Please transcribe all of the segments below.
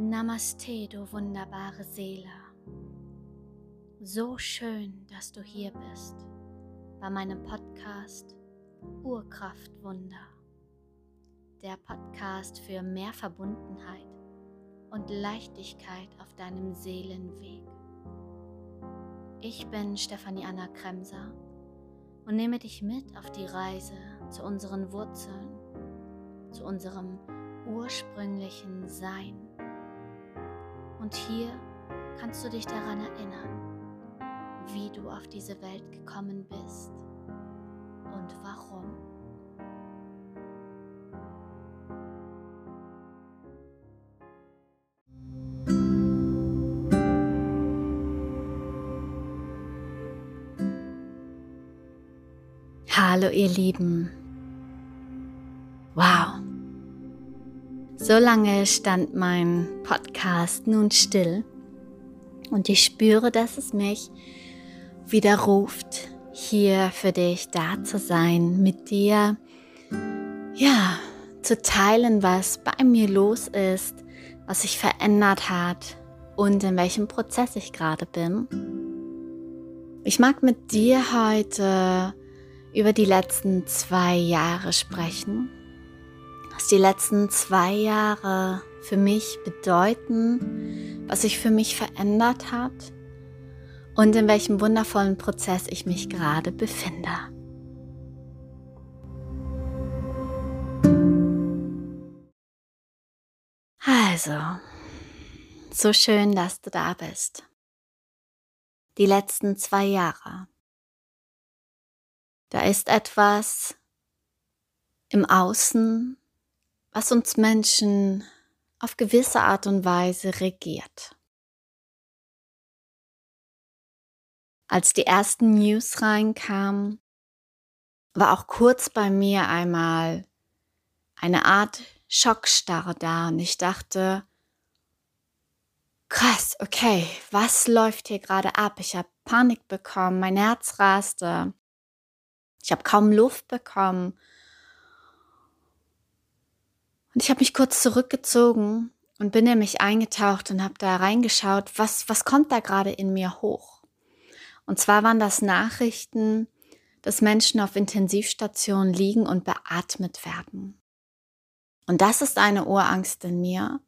Namaste, du wunderbare Seele. So schön, dass du hier bist bei meinem Podcast Urkraftwunder. Der Podcast für mehr Verbundenheit und Leichtigkeit auf deinem Seelenweg. Ich bin Stefanie Anna Kremser und nehme dich mit auf die Reise zu unseren Wurzeln, zu unserem ursprünglichen Sein. Und hier kannst du dich daran erinnern, wie du auf diese Welt gekommen bist und warum. Hallo ihr Lieben. So lange stand mein Podcast nun still und ich spüre, dass es mich wieder ruft, hier für dich da zu sein, mit dir, ja, zu teilen, was bei mir los ist, was sich verändert hat und in welchem Prozess ich gerade bin. Ich mag mit dir heute über die letzten zwei Jahre sprechen. Was die letzten zwei Jahre für mich bedeuten, was sich für mich verändert hat und in welchem wundervollen Prozess ich mich gerade befinde. Also, so schön, dass du da bist. Die letzten zwei Jahre da ist etwas im Außen, was uns Menschen auf gewisse Art und Weise regiert. Als die ersten News reinkamen, war auch kurz bei mir einmal eine Art Schockstarre da und ich dachte, krass, okay, was läuft hier gerade ab? Ich habe Panik bekommen, mein Herz raste, ich habe kaum Luft bekommen. Und ich habe mich kurz zurückgezogen und bin in mich eingetaucht und habe da reingeschaut, was, was kommt da gerade in mir hoch. Und zwar waren das Nachrichten, dass Menschen auf Intensivstationen liegen und beatmet werden. Und das ist eine Urangst in mir,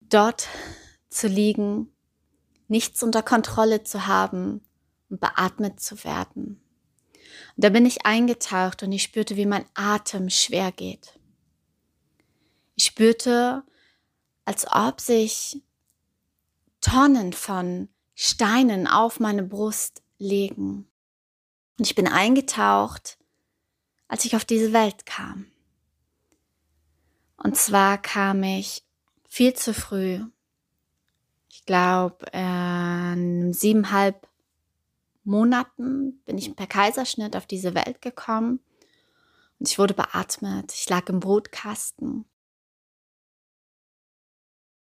dort zu liegen, nichts unter Kontrolle zu haben, und beatmet zu werden. Und da bin ich eingetaucht und ich spürte, wie mein Atem schwer geht. Ich spürte, als ob sich Tonnen von Steinen auf meine Brust legen. Und ich bin eingetaucht, als ich auf diese Welt kam. Und zwar kam ich viel zu früh. Ich glaube, äh, siebeneinhalb Monaten bin ich per Kaiserschnitt auf diese Welt gekommen und ich wurde beatmet. Ich lag im Brutkasten.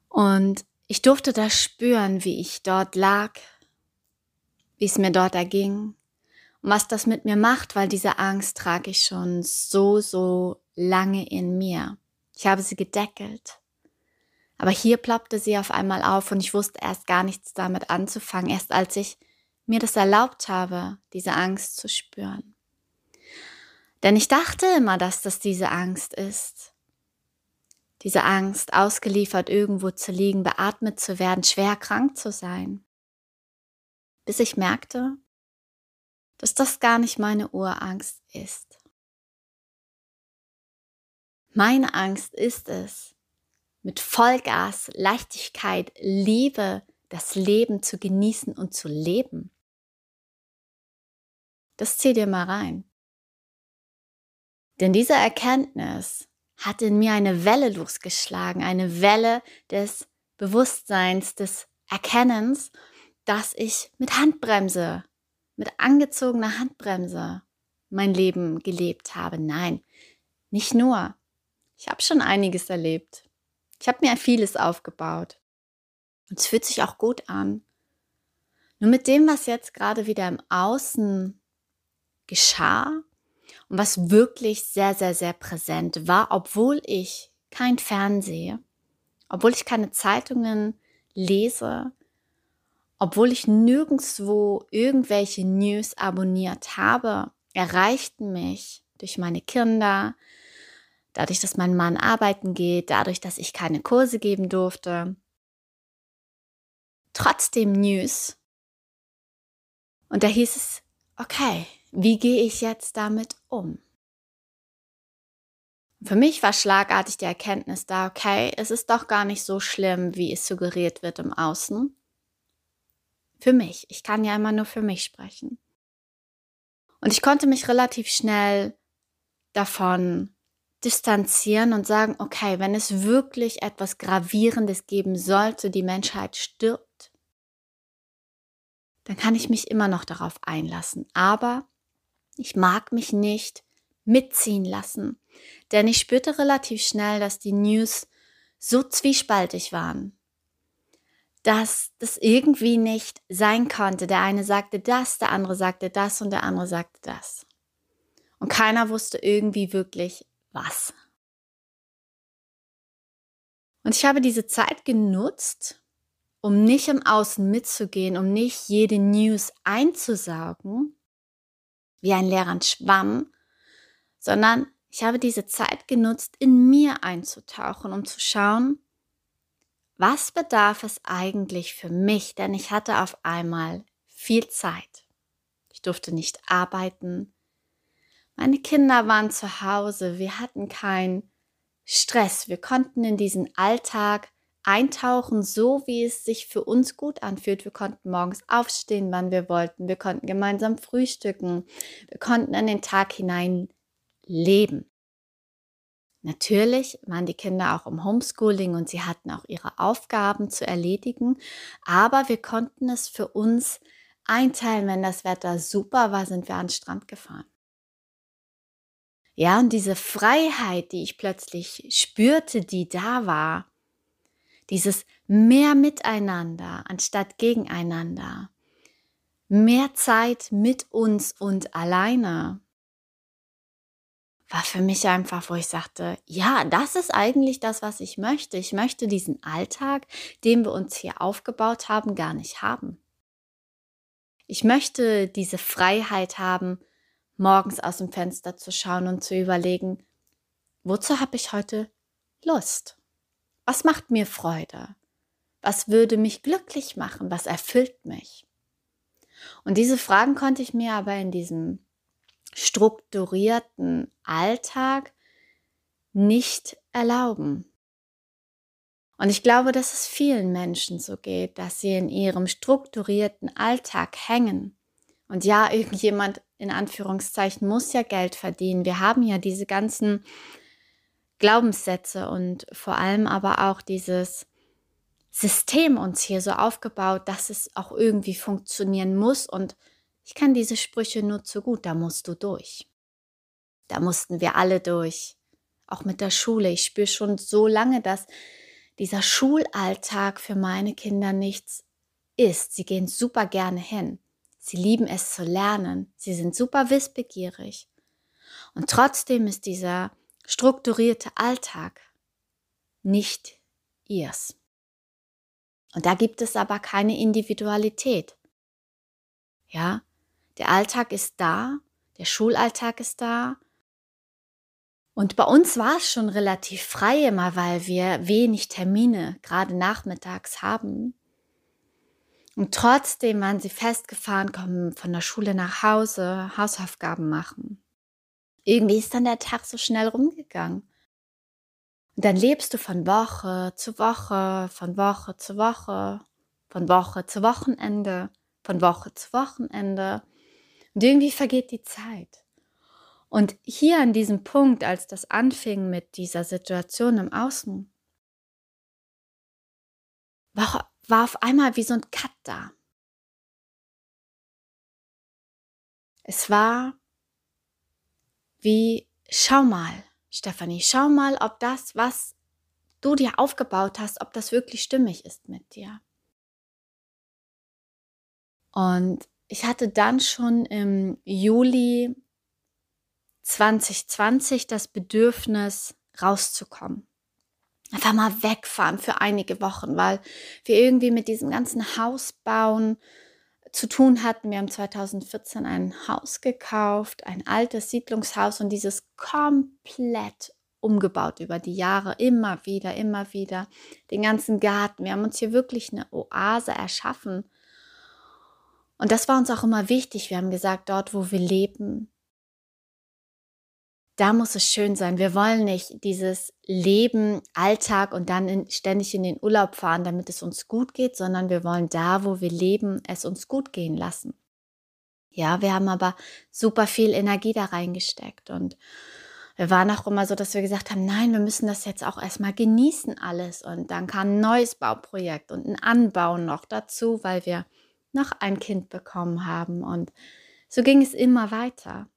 Und ich durfte da spüren, wie ich dort lag, wie es mir dort erging und was das mit mir macht, weil diese Angst trage ich schon so, so lange in mir. Ich habe sie gedeckelt. Aber hier ploppte sie auf einmal auf und ich wusste erst gar nichts damit anzufangen, erst als ich mir das erlaubt habe, diese Angst zu spüren. Denn ich dachte immer, dass das diese Angst ist. Diese Angst, ausgeliefert irgendwo zu liegen, beatmet zu werden, schwer krank zu sein. Bis ich merkte, dass das gar nicht meine Urangst ist. Meine Angst ist es, mit Vollgas, Leichtigkeit, Liebe das Leben zu genießen und zu leben. Das zieh dir mal rein. Denn diese Erkenntnis hat in mir eine Welle losgeschlagen, eine Welle des Bewusstseins, des Erkennens, dass ich mit Handbremse, mit angezogener Handbremse mein Leben gelebt habe. Nein, nicht nur. Ich habe schon einiges erlebt. Ich habe mir vieles aufgebaut. Und es fühlt sich auch gut an. Nur mit dem, was jetzt gerade wieder im Außen geschah und was wirklich sehr, sehr, sehr präsent war, obwohl ich kein Fernsehen, obwohl ich keine Zeitungen lese, obwohl ich nirgendwo irgendwelche News abonniert habe, erreichten mich durch meine Kinder, dadurch, dass mein Mann arbeiten geht, dadurch, dass ich keine Kurse geben durfte, trotzdem News. Und da hieß es, okay, wie gehe ich jetzt damit um? Für mich war schlagartig die Erkenntnis da, okay, es ist doch gar nicht so schlimm, wie es suggeriert wird im Außen. Für mich. Ich kann ja immer nur für mich sprechen. Und ich konnte mich relativ schnell davon distanzieren und sagen, okay, wenn es wirklich etwas Gravierendes geben sollte, die Menschheit stirbt, dann kann ich mich immer noch darauf einlassen. Aber ich mag mich nicht mitziehen lassen, denn ich spürte relativ schnell, dass die News so zwiespaltig waren, dass das irgendwie nicht sein konnte. Der eine sagte das, der andere sagte das und der andere sagte das. Und keiner wusste irgendwie wirklich was. Und ich habe diese Zeit genutzt, um nicht im Außen mitzugehen, um nicht jede News einzusaugen, wie ein leeren Schwamm, sondern ich habe diese Zeit genutzt, in mir einzutauchen, um zu schauen, was bedarf es eigentlich für mich, denn ich hatte auf einmal viel Zeit. Ich durfte nicht arbeiten. Meine Kinder waren zu Hause. Wir hatten keinen Stress. Wir konnten in diesen Alltag eintauchen, so wie es sich für uns gut anfühlt. Wir konnten morgens aufstehen, wann wir wollten. Wir konnten gemeinsam frühstücken. Wir konnten in den Tag hinein leben. Natürlich waren die Kinder auch im Homeschooling und sie hatten auch ihre Aufgaben zu erledigen, aber wir konnten es für uns einteilen, wenn das Wetter super war, sind wir an den Strand gefahren. Ja, und diese Freiheit, die ich plötzlich spürte, die da war, dieses mehr miteinander anstatt gegeneinander, mehr Zeit mit uns und alleine, war für mich einfach, wo ich sagte, ja, das ist eigentlich das, was ich möchte. Ich möchte diesen Alltag, den wir uns hier aufgebaut haben, gar nicht haben. Ich möchte diese Freiheit haben, morgens aus dem Fenster zu schauen und zu überlegen, wozu habe ich heute Lust? Was macht mir Freude? Was würde mich glücklich machen? Was erfüllt mich? Und diese Fragen konnte ich mir aber in diesem strukturierten Alltag nicht erlauben. Und ich glaube, dass es vielen Menschen so geht, dass sie in ihrem strukturierten Alltag hängen. Und ja, irgendjemand in Anführungszeichen muss ja Geld verdienen. Wir haben ja diese ganzen Glaubenssätze und vor allem aber auch dieses System uns hier so aufgebaut, dass es auch irgendwie funktionieren muss und ich kann diese Sprüche nur zu gut, da musst du durch. Da mussten wir alle durch. Auch mit der Schule. Ich spüre schon so lange, dass dieser Schulalltag für meine Kinder nichts ist. Sie gehen super gerne hin. Sie lieben es zu lernen. Sie sind super wissbegierig. Und trotzdem ist dieser strukturierte Alltag nicht ihrs. Und da gibt es aber keine Individualität. Ja, der Alltag ist da, der Schulalltag ist da. Und bei uns war es schon relativ frei immer, weil wir wenig Termine gerade nachmittags haben. Und trotzdem waren sie festgefahren, kommen von der Schule nach Hause, Hausaufgaben machen. Irgendwie ist dann der Tag so schnell rumgegangen. Und dann lebst du von Woche zu Woche, von Woche zu Woche, von Woche zu Wochenende, von Woche zu Wochenende. Und irgendwie vergeht die Zeit. Und hier an diesem Punkt, als das anfing mit dieser Situation im Außen, war, war auf einmal wie so ein Cut da. Es war wie, schau mal, Stefanie, schau mal, ob das, was du dir aufgebaut hast, ob das wirklich stimmig ist mit dir. Und ich hatte dann schon im Juli 2020 das Bedürfnis rauszukommen. einfach mal wegfahren für einige Wochen, weil wir irgendwie mit diesem ganzen Hausbauen zu tun hatten. Wir haben 2014 ein Haus gekauft, ein altes Siedlungshaus und dieses komplett umgebaut über die Jahre, immer wieder, immer wieder. Den ganzen Garten. Wir haben uns hier wirklich eine Oase erschaffen. Und das war uns auch immer wichtig. Wir haben gesagt, dort, wo wir leben, da muss es schön sein. Wir wollen nicht dieses Leben, Alltag und dann in, ständig in den Urlaub fahren, damit es uns gut geht, sondern wir wollen da, wo wir leben, es uns gut gehen lassen. Ja, wir haben aber super viel Energie da reingesteckt und wir waren auch immer so, dass wir gesagt haben, nein, wir müssen das jetzt auch erstmal genießen alles. Und dann kam ein neues Bauprojekt und ein Anbau noch dazu, weil wir noch ein Kind bekommen haben. Und so ging es immer weiter.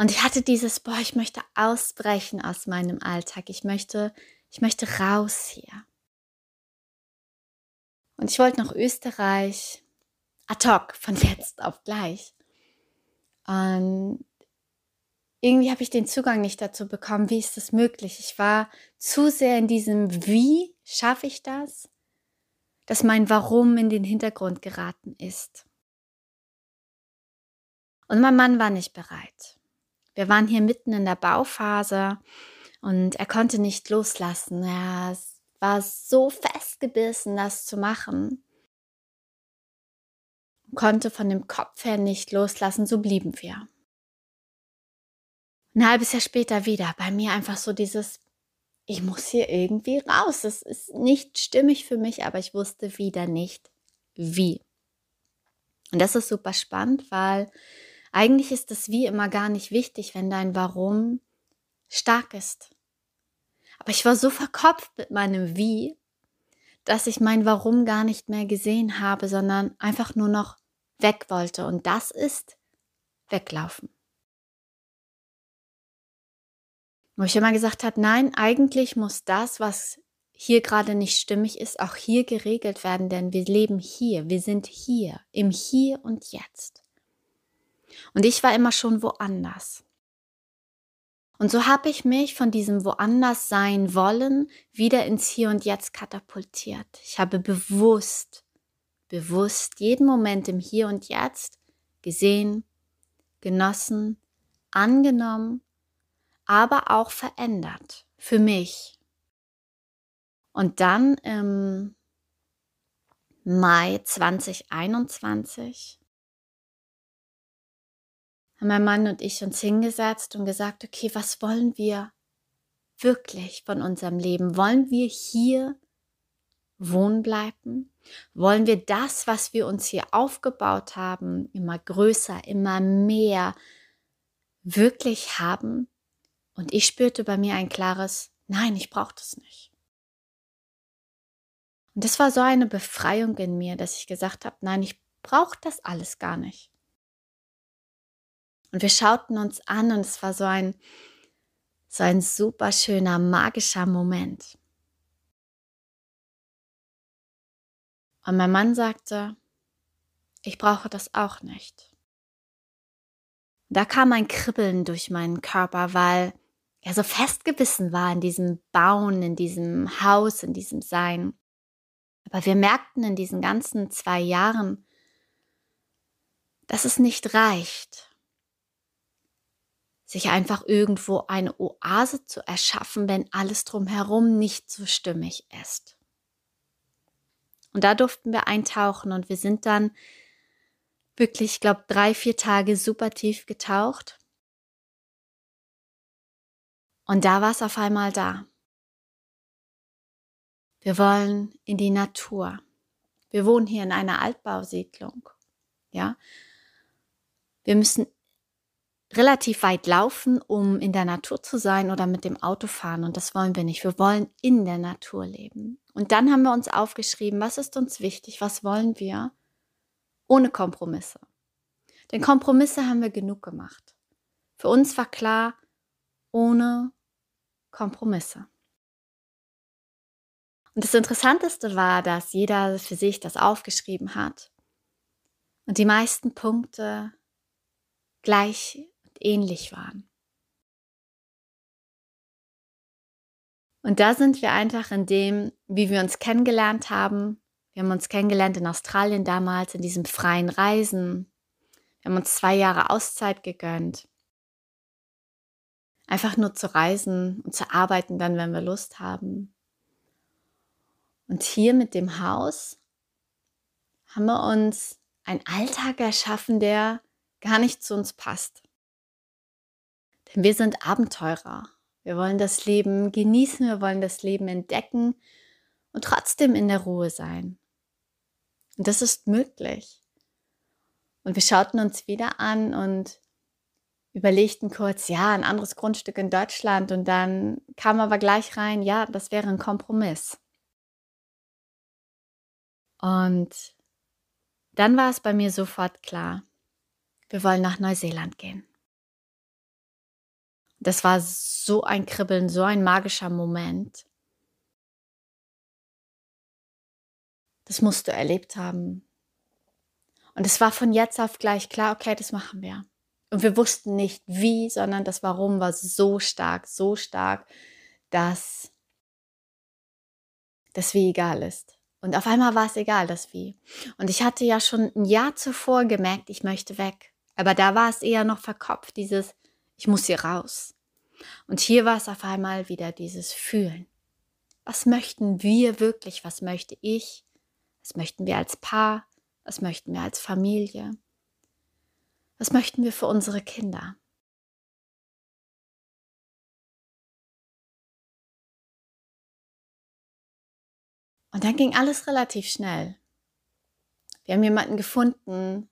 Und ich hatte dieses, boah, ich möchte ausbrechen aus meinem Alltag. Ich möchte, ich möchte raus hier. Und ich wollte nach Österreich, ad hoc, von jetzt auf gleich. Und irgendwie habe ich den Zugang nicht dazu bekommen, wie ist das möglich? Ich war zu sehr in diesem Wie schaffe ich das, dass mein Warum in den Hintergrund geraten ist. Und mein Mann war nicht bereit. Wir waren hier mitten in der Bauphase und er konnte nicht loslassen. Er war so festgebissen, das zu machen. Konnte von dem Kopf her nicht loslassen, so blieben wir. Ein halbes Jahr später wieder, bei mir einfach so dieses, ich muss hier irgendwie raus. Das ist nicht stimmig für mich, aber ich wusste wieder nicht, wie. Und das ist super spannend, weil eigentlich ist das Wie immer gar nicht wichtig, wenn dein Warum stark ist. Aber ich war so verkopft mit meinem Wie, dass ich mein Warum gar nicht mehr gesehen habe, sondern einfach nur noch weg wollte. Und das ist weglaufen. Wo ich immer gesagt habe, nein, eigentlich muss das, was hier gerade nicht stimmig ist, auch hier geregelt werden, denn wir leben hier, wir sind hier, im Hier und Jetzt. Und ich war immer schon woanders. Und so habe ich mich von diesem woanders sein wollen wieder ins Hier und Jetzt katapultiert. Ich habe bewusst, bewusst jeden Moment im Hier und Jetzt gesehen, genossen, angenommen, aber auch verändert für mich. Und dann im Mai 2021 haben mein Mann und ich uns hingesetzt und gesagt, okay, was wollen wir wirklich von unserem Leben? Wollen wir hier wohnen bleiben? Wollen wir das, was wir uns hier aufgebaut haben, immer größer, immer mehr wirklich haben? Und ich spürte bei mir ein klares Nein, ich brauche das nicht. Und das war so eine Befreiung in mir, dass ich gesagt habe, nein, ich brauche das alles gar nicht. Und wir schauten uns an und es war so ein, so ein super schöner, magischer Moment. Und mein Mann sagte, ich brauche das auch nicht. Da kam ein Kribbeln durch meinen Körper, weil er so festgebissen war in diesem Bauen, in diesem Haus, in diesem Sein. Aber wir merkten in diesen ganzen zwei Jahren, dass es nicht reicht, sich einfach irgendwo eine Oase zu erschaffen, wenn alles drumherum nicht so stimmig ist. Und da durften wir eintauchen und wir sind dann wirklich, ich glaube, drei, vier Tage super tief getaucht. Und da war es auf einmal da. Wir wollen in die Natur. Wir wohnen hier in einer Altbausiedlung. Ja. Wir müssen relativ weit laufen, um in der Natur zu sein oder mit dem Auto fahren. Und das wollen wir nicht. Wir wollen in der Natur leben. Und dann haben wir uns aufgeschrieben, was ist uns wichtig, was wollen wir, ohne Kompromisse. Denn Kompromisse haben wir genug gemacht. Für uns war klar, ohne Kompromisse. Und das Interessanteste war, dass jeder für sich das aufgeschrieben hat und die meisten Punkte gleich ähnlich waren. Und da sind wir einfach in dem, wie wir uns kennengelernt haben. Wir haben uns kennengelernt in Australien damals, in diesem freien Reisen. Wir haben uns zwei Jahre Auszeit gegönnt. Einfach nur zu reisen und zu arbeiten dann, wenn wir Lust haben. Und hier mit dem Haus haben wir uns einen Alltag erschaffen, der gar nicht zu uns passt. Denn wir sind Abenteurer. Wir wollen das Leben genießen, wir wollen das Leben entdecken und trotzdem in der Ruhe sein. Und das ist möglich. Und wir schauten uns wieder an und überlegten kurz, ja, ein anderes Grundstück in Deutschland. Und dann kam aber gleich rein, ja, das wäre ein Kompromiss. Und dann war es bei mir sofort klar, wir wollen nach Neuseeland gehen. Das war so ein Kribbeln, so ein magischer Moment. Das musst du erlebt haben. Und es war von jetzt auf gleich klar, okay, das machen wir. Und wir wussten nicht wie, sondern das Warum war so stark, so stark, dass das Wie egal ist. Und auf einmal war es egal, das Wie. Und ich hatte ja schon ein Jahr zuvor gemerkt, ich möchte weg. Aber da war es eher noch verkopft, dieses, ich muss hier raus. Und hier war es auf einmal wieder dieses Fühlen. Was möchten wir wirklich? Was möchte ich? Was möchten wir als Paar? Was möchten wir als Familie? Was möchten wir für unsere Kinder? Und dann ging alles relativ schnell. Wir haben jemanden gefunden,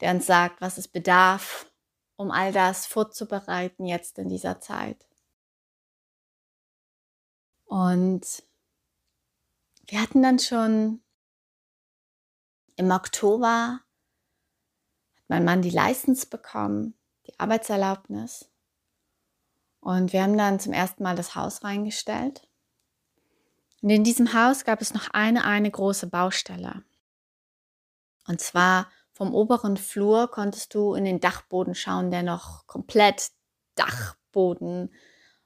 der uns sagt, was es bedarf, um all das vorzubereiten jetzt in dieser Zeit. Und wir hatten dann schon im Oktober hat mein Mann die License bekommen, die Arbeitserlaubnis. Und wir haben dann zum ersten Mal das Haus reingestellt. Und in diesem Haus gab es noch eine, eine große Baustelle. Und zwar vom oberen Flur konntest du in den Dachboden schauen, der noch komplett Dachboden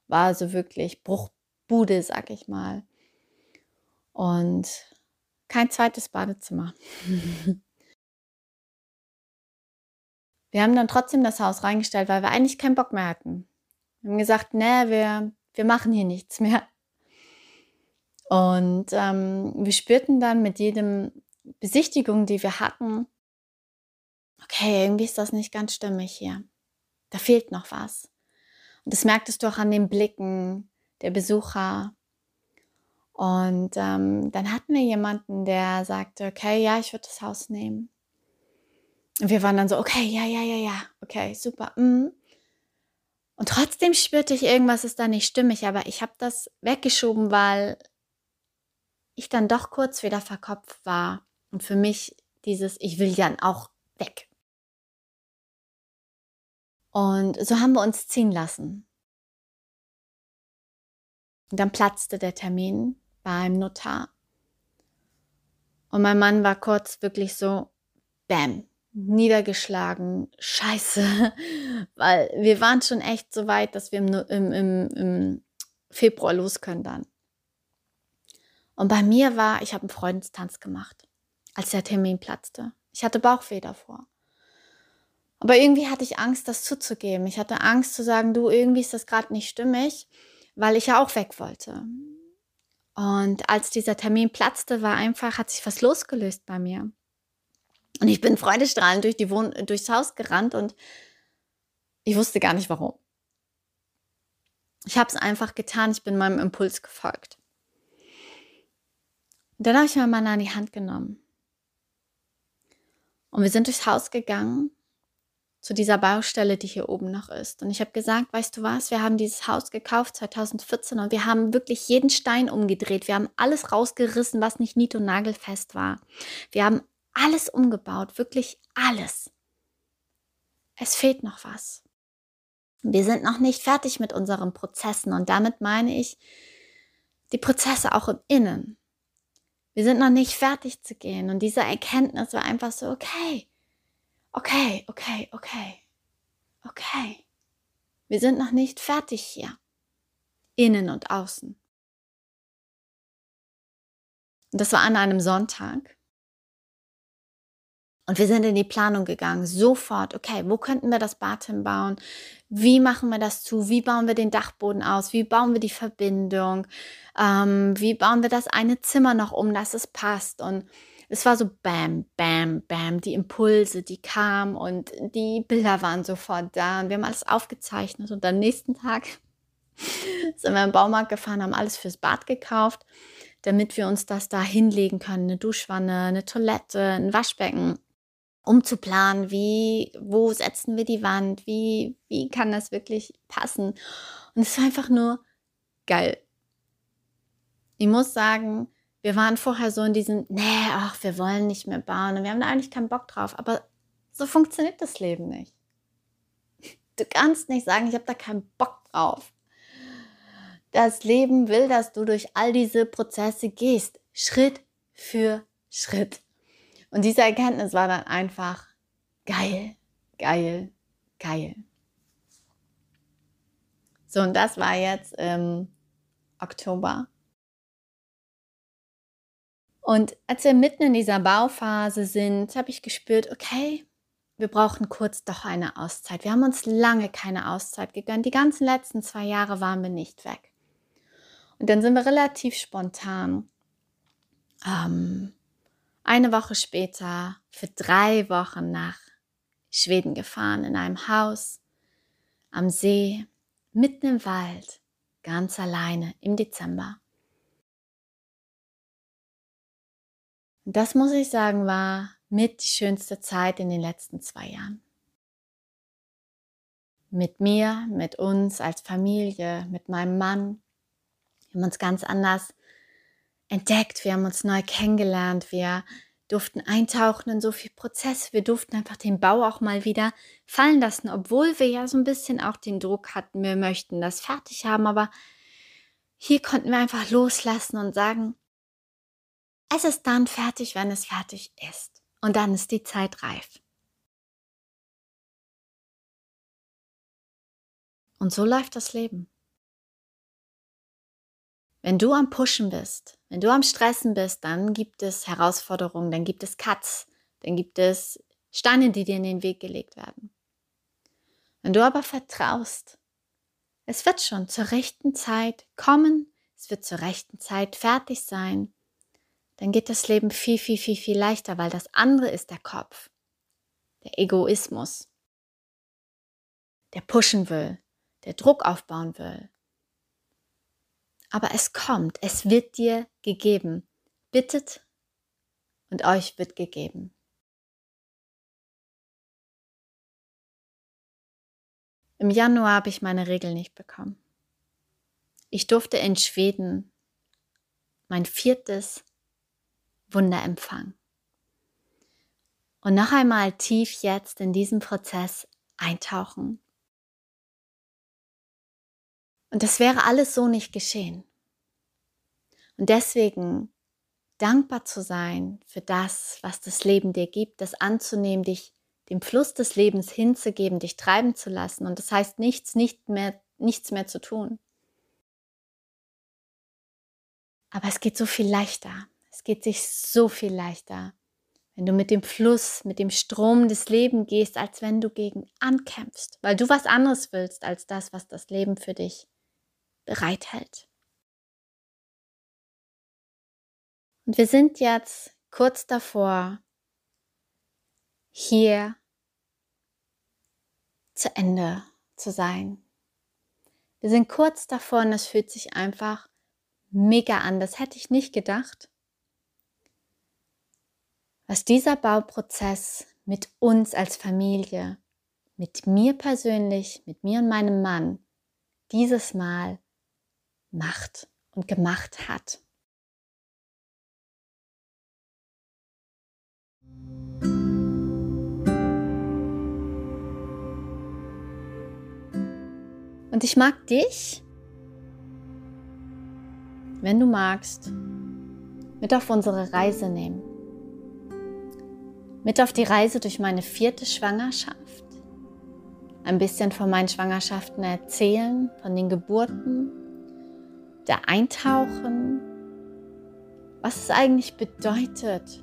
war, also wirklich Bruchbude, sag ich mal. Und kein zweites Badezimmer. wir haben dann trotzdem das Haus reingestellt, weil wir eigentlich keinen Bock mehr hatten. Wir haben gesagt, nee, wir, wir machen hier nichts mehr. Und ähm, wir spürten dann mit jedem Besichtigung, die wir hatten, okay, irgendwie ist das nicht ganz stimmig hier. Da fehlt noch was. Und das merktest du auch an den Blicken der Besucher. Und ähm, dann hatten wir jemanden, der sagte, okay, ja, ich würde das Haus nehmen. Und wir waren dann so, okay, ja, ja, ja, ja, okay, super. Mm. Und trotzdem spürte ich, irgendwas ist da nicht stimmig, aber ich habe das weggeschoben, weil ich dann doch kurz wieder verkopft war. Und für mich dieses, ich will dann auch weg. Und so haben wir uns ziehen lassen. Und dann platzte der Termin beim Notar. Und mein Mann war kurz wirklich so, bam, niedergeschlagen, scheiße, weil wir waren schon echt so weit, dass wir im, im, im, im Februar los können dann. Und bei mir war, ich habe einen Freundestanz gemacht, als der Termin platzte. Ich hatte Bauchweh davor. Aber irgendwie hatte ich Angst, das zuzugeben. Ich hatte Angst zu sagen, du, irgendwie ist das gerade nicht stimmig, weil ich ja auch weg wollte. Und als dieser Termin platzte, war einfach, hat sich was losgelöst bei mir. Und ich bin freudestrahlend durch die Wohn durchs Haus gerannt und ich wusste gar nicht warum. Ich habe es einfach getan, ich bin meinem Impuls gefolgt. Und dann habe ich meinen Mann an die Hand genommen. Und wir sind durchs Haus gegangen zu dieser Baustelle, die hier oben noch ist. Und ich habe gesagt, weißt du was, wir haben dieses Haus gekauft 2014 und wir haben wirklich jeden Stein umgedreht. Wir haben alles rausgerissen, was nicht nied- und nagelfest war. Wir haben alles umgebaut, wirklich alles. Es fehlt noch was. Wir sind noch nicht fertig mit unseren Prozessen und damit meine ich die Prozesse auch im Innen. Wir sind noch nicht fertig zu gehen und diese Erkenntnis war einfach so, okay, okay, okay, okay, okay. Wir sind noch nicht fertig hier. Innen und außen. Und das war an einem Sonntag. Und wir sind in die Planung gegangen, sofort, okay, wo könnten wir das Bad hinbauen? Wie machen wir das zu? Wie bauen wir den Dachboden aus? Wie bauen wir die Verbindung? Ähm, wie bauen wir das eine Zimmer noch um, dass es passt? Und es war so bam, bam, bam, die Impulse, die kamen und die Bilder waren sofort da und wir haben alles aufgezeichnet und am nächsten Tag sind wir im Baumarkt gefahren, haben alles fürs Bad gekauft, damit wir uns das da hinlegen können, eine Duschwanne, eine Toilette, ein Waschbecken um zu planen, wie, wo setzen wir die Wand, wie, wie kann das wirklich passen. Und es war einfach nur geil. Ich muss sagen, wir waren vorher so in diesem, nee, ach, wir wollen nicht mehr bauen und wir haben da eigentlich keinen Bock drauf. Aber so funktioniert das Leben nicht. Du kannst nicht sagen, ich habe da keinen Bock drauf. Das Leben will, dass du durch all diese Prozesse gehst, Schritt für Schritt. Und diese Erkenntnis war dann einfach geil, geil, geil. So, und das war jetzt im Oktober. Und als wir mitten in dieser Bauphase sind, habe ich gespürt, okay, wir brauchen kurz doch eine Auszeit. Wir haben uns lange keine Auszeit gegönnt. Die ganzen letzten zwei Jahre waren wir nicht weg. Und dann sind wir relativ spontan ähm, eine Woche später für drei Wochen nach Schweden gefahren, in einem Haus am See, mitten im Wald, ganz alleine im Dezember. Das muss ich sagen, war mit die schönste Zeit in den letzten zwei Jahren. Mit mir, mit uns als Familie, mit meinem Mann. Wir haben uns ganz anders entdeckt, wir haben uns neu kennengelernt, wir durften eintauchen in so viel Prozess, wir durften einfach den Bau auch mal wieder fallen lassen, obwohl wir ja so ein bisschen auch den Druck hatten, wir möchten das fertig haben, aber hier konnten wir einfach loslassen und sagen, es ist dann fertig, wenn es fertig ist. Und dann ist die Zeit reif. Und so läuft das Leben. Wenn du am Pushen bist, wenn du am Stressen bist, dann gibt es Herausforderungen, dann gibt es Cuts, dann gibt es Steine, die dir in den Weg gelegt werden. Wenn du aber vertraust, es wird schon zur rechten Zeit kommen, es wird zur rechten Zeit fertig sein, dann geht das Leben viel, viel, viel, viel leichter, weil das andere ist der Kopf, der Egoismus, der pushen will, der Druck aufbauen will, aber es kommt, es wird dir gegeben. Bittet und euch wird gegeben. Im Januar habe ich meine Regel nicht bekommen. Ich durfte in Schweden mein viertes Wunder empfangen. Und noch einmal tief jetzt in diesen Prozess eintauchen und das wäre alles so nicht geschehen. Und deswegen dankbar zu sein für das, was das Leben dir gibt, das anzunehmen, dich dem Fluss des Lebens hinzugeben, dich treiben zu lassen. Und das heißt nichts, nicht mehr, nichts mehr zu tun. Aber es geht so viel leichter. Es geht sich so viel leichter, wenn du mit dem Fluss, mit dem Strom des Lebens gehst, als wenn du gegen ankämpfst, weil du was anderes willst als das, was das Leben für dich bereithält. Und wir sind jetzt kurz davor, hier zu Ende zu sein. Wir sind kurz davor und es fühlt sich einfach mega an. Das hätte ich nicht gedacht. Was dieser Bauprozess mit uns als Familie, mit mir persönlich, mit mir und meinem Mann dieses Mal macht und gemacht hat. Und ich mag dich, wenn du magst, mit auf unsere Reise nehmen. Mit auf die Reise durch meine vierte Schwangerschaft. Ein bisschen von meinen Schwangerschaften erzählen, von den Geburten, da eintauchen was es eigentlich bedeutet,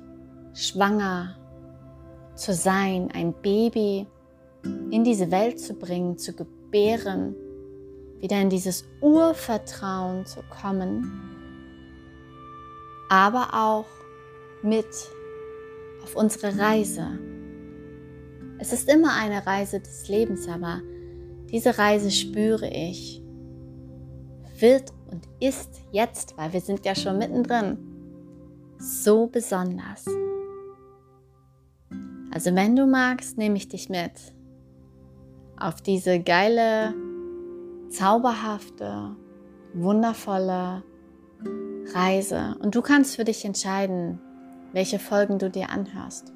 schwanger zu sein, ein Baby in diese Welt zu bringen, zu gebären, wieder in dieses Urvertrauen zu kommen, aber auch mit auf unsere Reise. Es ist immer eine Reise des Lebens, aber diese Reise spüre ich, wird und ist jetzt, weil wir sind ja schon mittendrin, so besonders. Also wenn du magst, nehme ich dich mit auf diese geile, zauberhafte, wundervolle Reise. Und du kannst für dich entscheiden, welche Folgen du dir anhörst.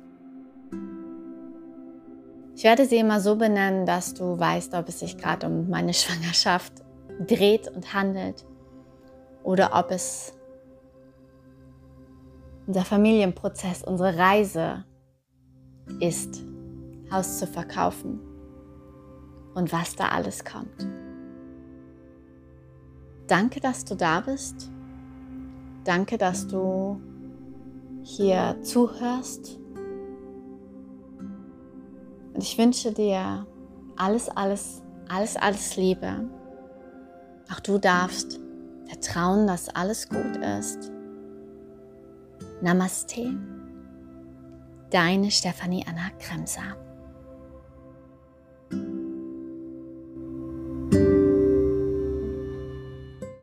Ich werde sie immer so benennen, dass du weißt, ob es sich gerade um meine Schwangerschaft dreht und handelt oder ob es unser Familienprozess, unsere Reise ist, Haus zu verkaufen und was da alles kommt. Danke, dass du da bist. Danke, dass du hier zuhörst. Und ich wünsche dir alles, alles, alles, alles Liebe. Auch du darfst vertrauen, dass alles gut ist. Namaste, deine Stefanie Anna Kremser.